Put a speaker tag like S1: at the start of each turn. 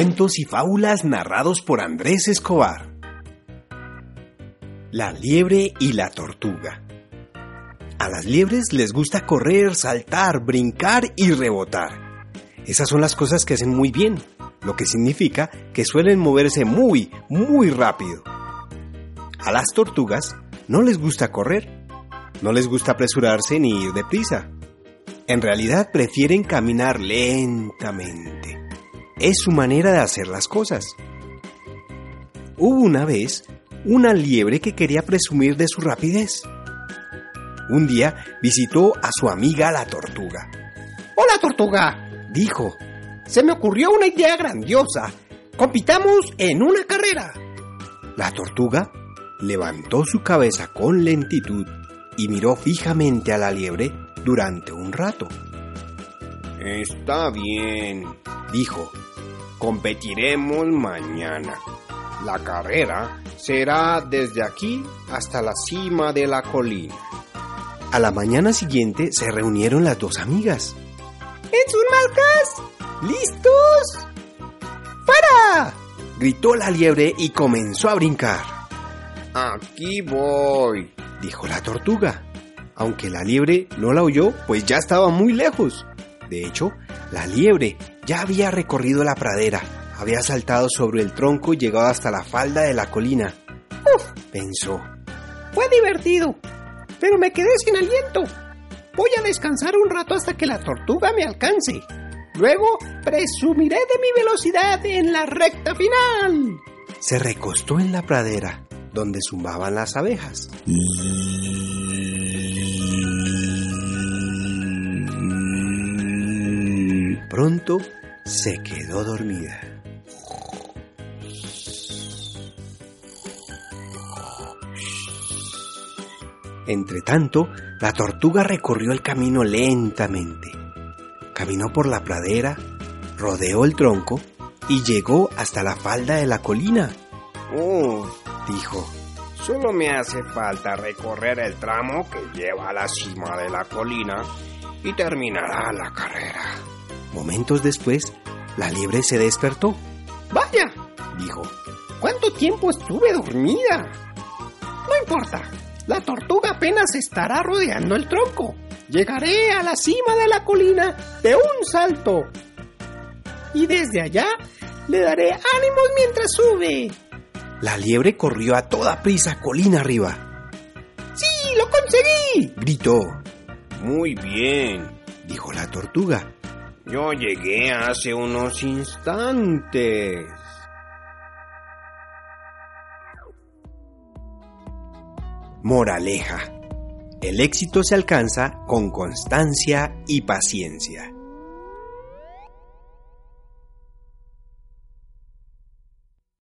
S1: Cuentos y fábulas narrados por Andrés Escobar. La liebre y la tortuga. A las liebres les gusta correr, saltar, brincar y rebotar. Esas son las cosas que hacen muy bien, lo que significa que suelen moverse muy, muy rápido. A las tortugas no les gusta correr, no les gusta apresurarse ni ir deprisa. En realidad prefieren caminar lentamente es su manera de hacer las cosas. Hubo una vez una liebre que quería presumir de su rapidez. Un día visitó a su amiga la tortuga.
S2: Hola tortuga, dijo. Se me ocurrió una idea grandiosa. Compitamos en una carrera.
S1: La tortuga levantó su cabeza con lentitud y miró fijamente a la liebre durante un rato.
S3: Está bien, dijo. Competiremos mañana. La carrera será desde aquí hasta la cima de la colina.
S1: A la mañana siguiente se reunieron las dos amigas.
S2: ¡En sus marcas! ¿Listos? ¡Para!
S1: gritó la liebre y comenzó a brincar.
S3: Aquí voy,
S1: dijo la tortuga. Aunque la liebre no la oyó, pues ya estaba muy lejos. De hecho, la liebre ya había recorrido la pradera, había saltado sobre el tronco y llegado hasta la falda de la colina.
S2: ¡Uf! pensó. Fue divertido, pero me quedé sin aliento. Voy a descansar un rato hasta que la tortuga me alcance. Luego presumiré de mi velocidad en la recta final.
S1: Se recostó en la pradera, donde zumbaban las abejas. Pronto se quedó dormida. Entretanto, la tortuga recorrió el camino lentamente. Caminó por la pradera, rodeó el tronco y llegó hasta la falda de la colina.
S3: ¡Oh! dijo. Solo me hace falta recorrer el tramo que lleva a la cima de la colina y terminará la carrera.
S1: Momentos después, la liebre se despertó.
S2: Vaya, dijo, ¿cuánto tiempo estuve dormida? No importa, la tortuga apenas estará rodeando el tronco. Llegaré a la cima de la colina de un salto. Y desde allá le daré ánimos mientras sube.
S1: La liebre corrió a toda prisa colina arriba.
S2: ¡Sí, lo conseguí!
S1: gritó.
S3: Muy bien,
S1: dijo la tortuga.
S3: Yo llegué hace unos instantes.
S1: Moraleja. El éxito se alcanza con constancia y paciencia.